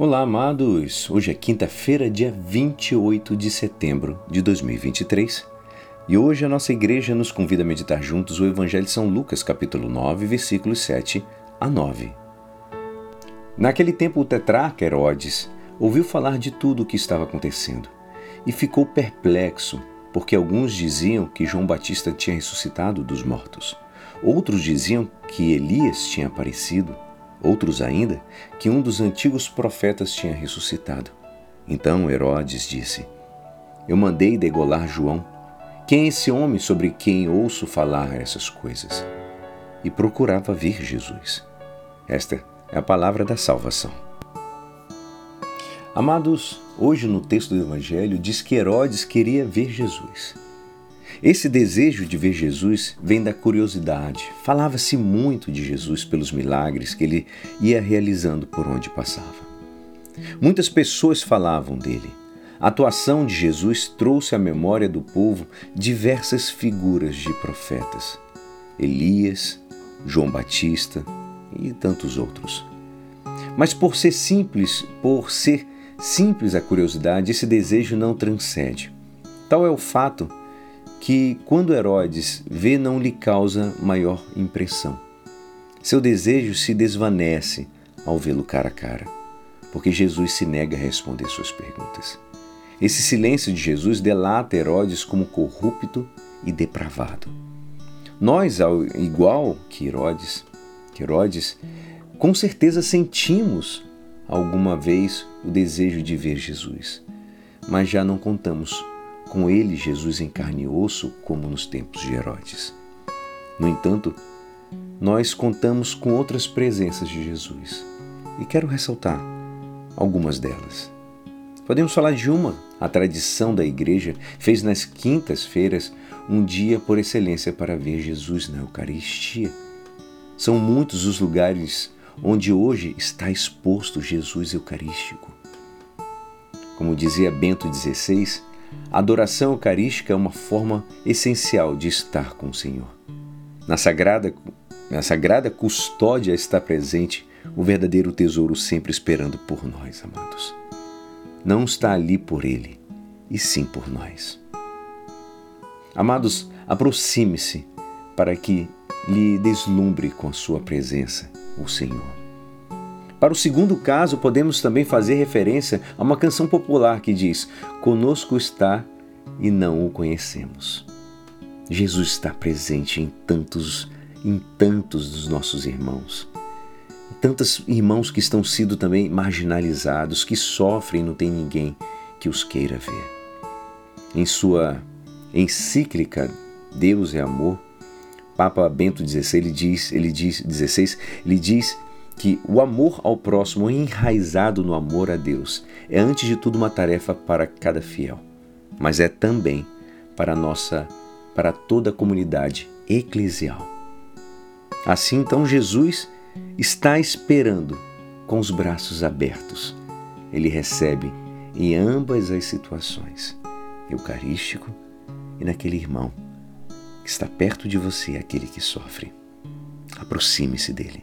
Olá, amados! Hoje é quinta-feira, dia 28 de setembro de 2023 e hoje a nossa igreja nos convida a meditar juntos o Evangelho de São Lucas, capítulo 9, versículos 7 a 9. Naquele tempo, o tetrarca Herodes ouviu falar de tudo o que estava acontecendo e ficou perplexo, porque alguns diziam que João Batista tinha ressuscitado dos mortos, outros diziam que Elias tinha aparecido Outros ainda, que um dos antigos profetas tinha ressuscitado. Então Herodes disse: Eu mandei degolar João. Quem é esse homem sobre quem ouço falar essas coisas? E procurava ver Jesus. Esta é a palavra da salvação. Amados, hoje no texto do Evangelho diz que Herodes queria ver Jesus. Esse desejo de ver Jesus vem da curiosidade. Falava-se muito de Jesus pelos milagres que ele ia realizando por onde passava. Muitas pessoas falavam dele. A atuação de Jesus trouxe à memória do povo diversas figuras de profetas: Elias, João Batista e tantos outros. Mas por ser simples, por ser simples a curiosidade, esse desejo não transcende. Tal é o fato que, quando Herodes vê, não lhe causa maior impressão. Seu desejo se desvanece ao vê-lo cara a cara, porque Jesus se nega a responder suas perguntas. Esse silêncio de Jesus delata Herodes como corrupto e depravado. Nós, ao igual que Herodes, que Herodes, com certeza sentimos alguma vez o desejo de ver Jesus, mas já não contamos com ele Jesus em carne e osso, como nos tempos de Herodes. No entanto, nós contamos com outras presenças de Jesus e quero ressaltar algumas delas. Podemos falar de uma. A tradição da igreja fez nas quintas-feiras um dia por excelência para ver Jesus na Eucaristia. São muitos os lugares onde hoje está exposto Jesus Eucarístico. Como dizia Bento XVI, a adoração eucarística é uma forma essencial de estar com o Senhor. Na sagrada, na sagrada custódia está presente o verdadeiro tesouro sempre esperando por nós, amados. Não está ali por Ele, e sim por nós. Amados, aproxime-se para que lhe deslumbre com a sua presença o Senhor. Para o segundo caso, podemos também fazer referência a uma canção popular que diz: Conosco está e não o conhecemos. Jesus está presente em tantos, em tantos dos nossos irmãos. Tantos irmãos que estão sendo também marginalizados, que sofrem e não tem ninguém que os queira ver. Em sua encíclica Deus é Amor, Papa Bento XVI ele diz, ele diz, 16, ele diz que o amor ao próximo, enraizado no amor a Deus, é antes de tudo uma tarefa para cada fiel, mas é também para nossa, para toda a comunidade eclesial. Assim, então, Jesus está esperando com os braços abertos. Ele recebe em ambas as situações, eucarístico e naquele irmão que está perto de você, aquele que sofre. Aproxime-se dele.